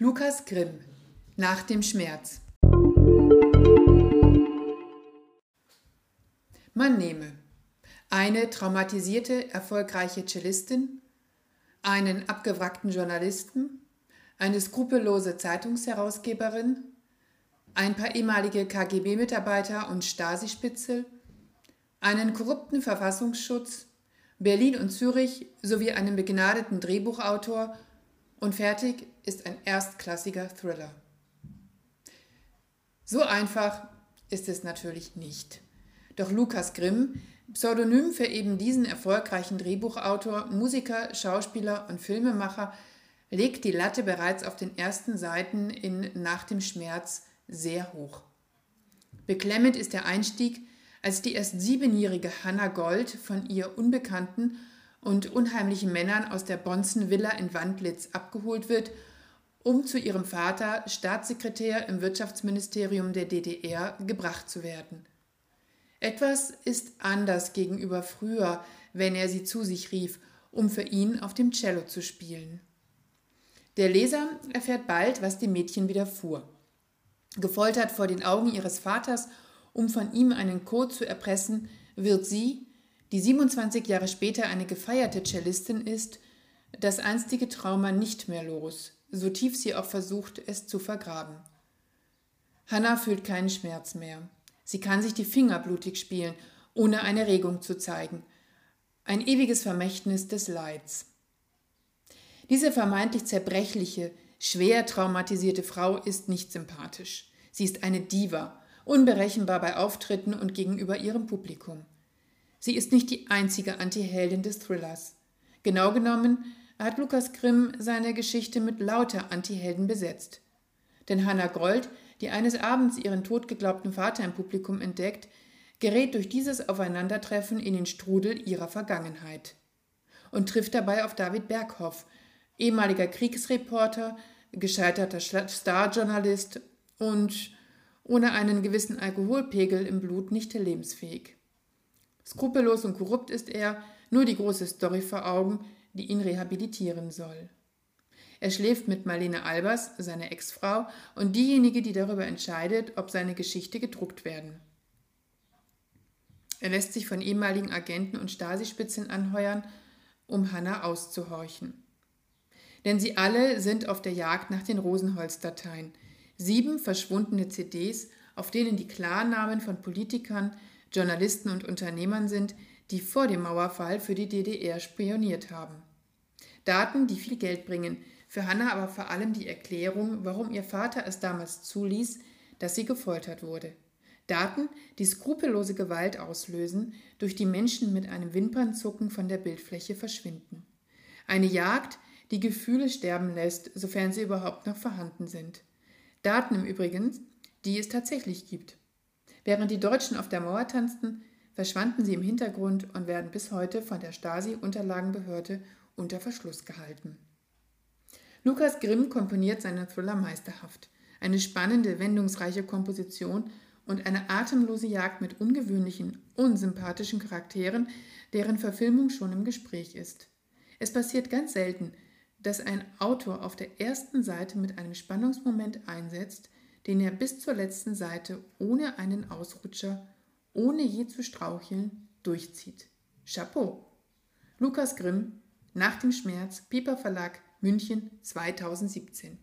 Lukas Grimm Nach dem Schmerz. Man nehme eine traumatisierte, erfolgreiche Cellistin, einen abgewrackten Journalisten, eine skrupellose Zeitungsherausgeberin, ein paar ehemalige KGB-Mitarbeiter und Stasi-Spitzel, einen korrupten Verfassungsschutz, Berlin und Zürich sowie einen begnadeten Drehbuchautor und fertig ist ein erstklassiger Thriller. So einfach ist es natürlich nicht. Doch Lukas Grimm, Pseudonym für eben diesen erfolgreichen Drehbuchautor, Musiker, Schauspieler und Filmemacher, legt die Latte bereits auf den ersten Seiten in Nach dem Schmerz sehr hoch. Beklemmend ist der Einstieg, als die erst siebenjährige Hannah Gold von ihr unbekannten und unheimlichen Männern aus der Bonzen Villa in Wandlitz abgeholt wird, um zu ihrem Vater, Staatssekretär im Wirtschaftsministerium der DDR, gebracht zu werden. Etwas ist anders gegenüber früher, wenn er sie zu sich rief, um für ihn auf dem Cello zu spielen. Der Leser erfährt bald, was dem Mädchen widerfuhr. Gefoltert vor den Augen ihres Vaters, um von ihm einen Code zu erpressen, wird sie, die 27 Jahre später eine gefeierte Cellistin ist, das einstige Trauma nicht mehr los, so tief sie auch versucht, es zu vergraben. Hannah fühlt keinen Schmerz mehr. Sie kann sich die Finger blutig spielen, ohne eine Regung zu zeigen. Ein ewiges Vermächtnis des Leids. Diese vermeintlich zerbrechliche, schwer traumatisierte Frau ist nicht sympathisch. Sie ist eine Diva, unberechenbar bei Auftritten und gegenüber ihrem Publikum. Sie ist nicht die einzige Antiheldin des Thrillers. Genau genommen hat Lukas Grimm seine Geschichte mit lauter Antihelden besetzt. Denn Hannah Gold, die eines Abends ihren totgeglaubten Vater im Publikum entdeckt, gerät durch dieses Aufeinandertreffen in den Strudel ihrer Vergangenheit und trifft dabei auf David Berghoff, ehemaliger Kriegsreporter, gescheiterter Starjournalist und ohne einen gewissen Alkoholpegel im Blut nicht lebensfähig. Skrupellos und korrupt ist er, nur die große Story vor Augen, die ihn rehabilitieren soll. Er schläft mit Marlene Albers, seiner Ex-Frau, und diejenige, die darüber entscheidet, ob seine Geschichte gedruckt werden. Er lässt sich von ehemaligen Agenten und Stasi-Spitzeln anheuern, um Hannah auszuhorchen. Denn sie alle sind auf der Jagd nach den Rosenholz-Dateien. Sieben verschwundene CDs, auf denen die Klarnamen von Politikern, Journalisten und Unternehmern sind, die vor dem Mauerfall für die DDR spioniert haben. Daten, die viel Geld bringen, für Hannah aber vor allem die Erklärung, warum ihr Vater es damals zuließ, dass sie gefoltert wurde. Daten, die skrupellose Gewalt auslösen, durch die Menschen mit einem Wimpernzucken von der Bildfläche verschwinden. Eine Jagd, die Gefühle sterben lässt, sofern sie überhaupt noch vorhanden sind. Daten im Übrigen, die es tatsächlich gibt. Während die Deutschen auf der Mauer tanzten, verschwanden sie im Hintergrund und werden bis heute von der Stasi-Unterlagenbehörde unter Verschluss gehalten. Lukas Grimm komponiert seinen Thriller meisterhaft. Eine spannende, wendungsreiche Komposition und eine atemlose Jagd mit ungewöhnlichen, unsympathischen Charakteren, deren Verfilmung schon im Gespräch ist. Es passiert ganz selten, dass ein Autor auf der ersten Seite mit einem Spannungsmoment einsetzt, den er bis zur letzten Seite ohne einen Ausrutscher, ohne je zu straucheln, durchzieht. Chapeau! Lukas Grimm, Nach dem Schmerz, Piper Verlag, München 2017.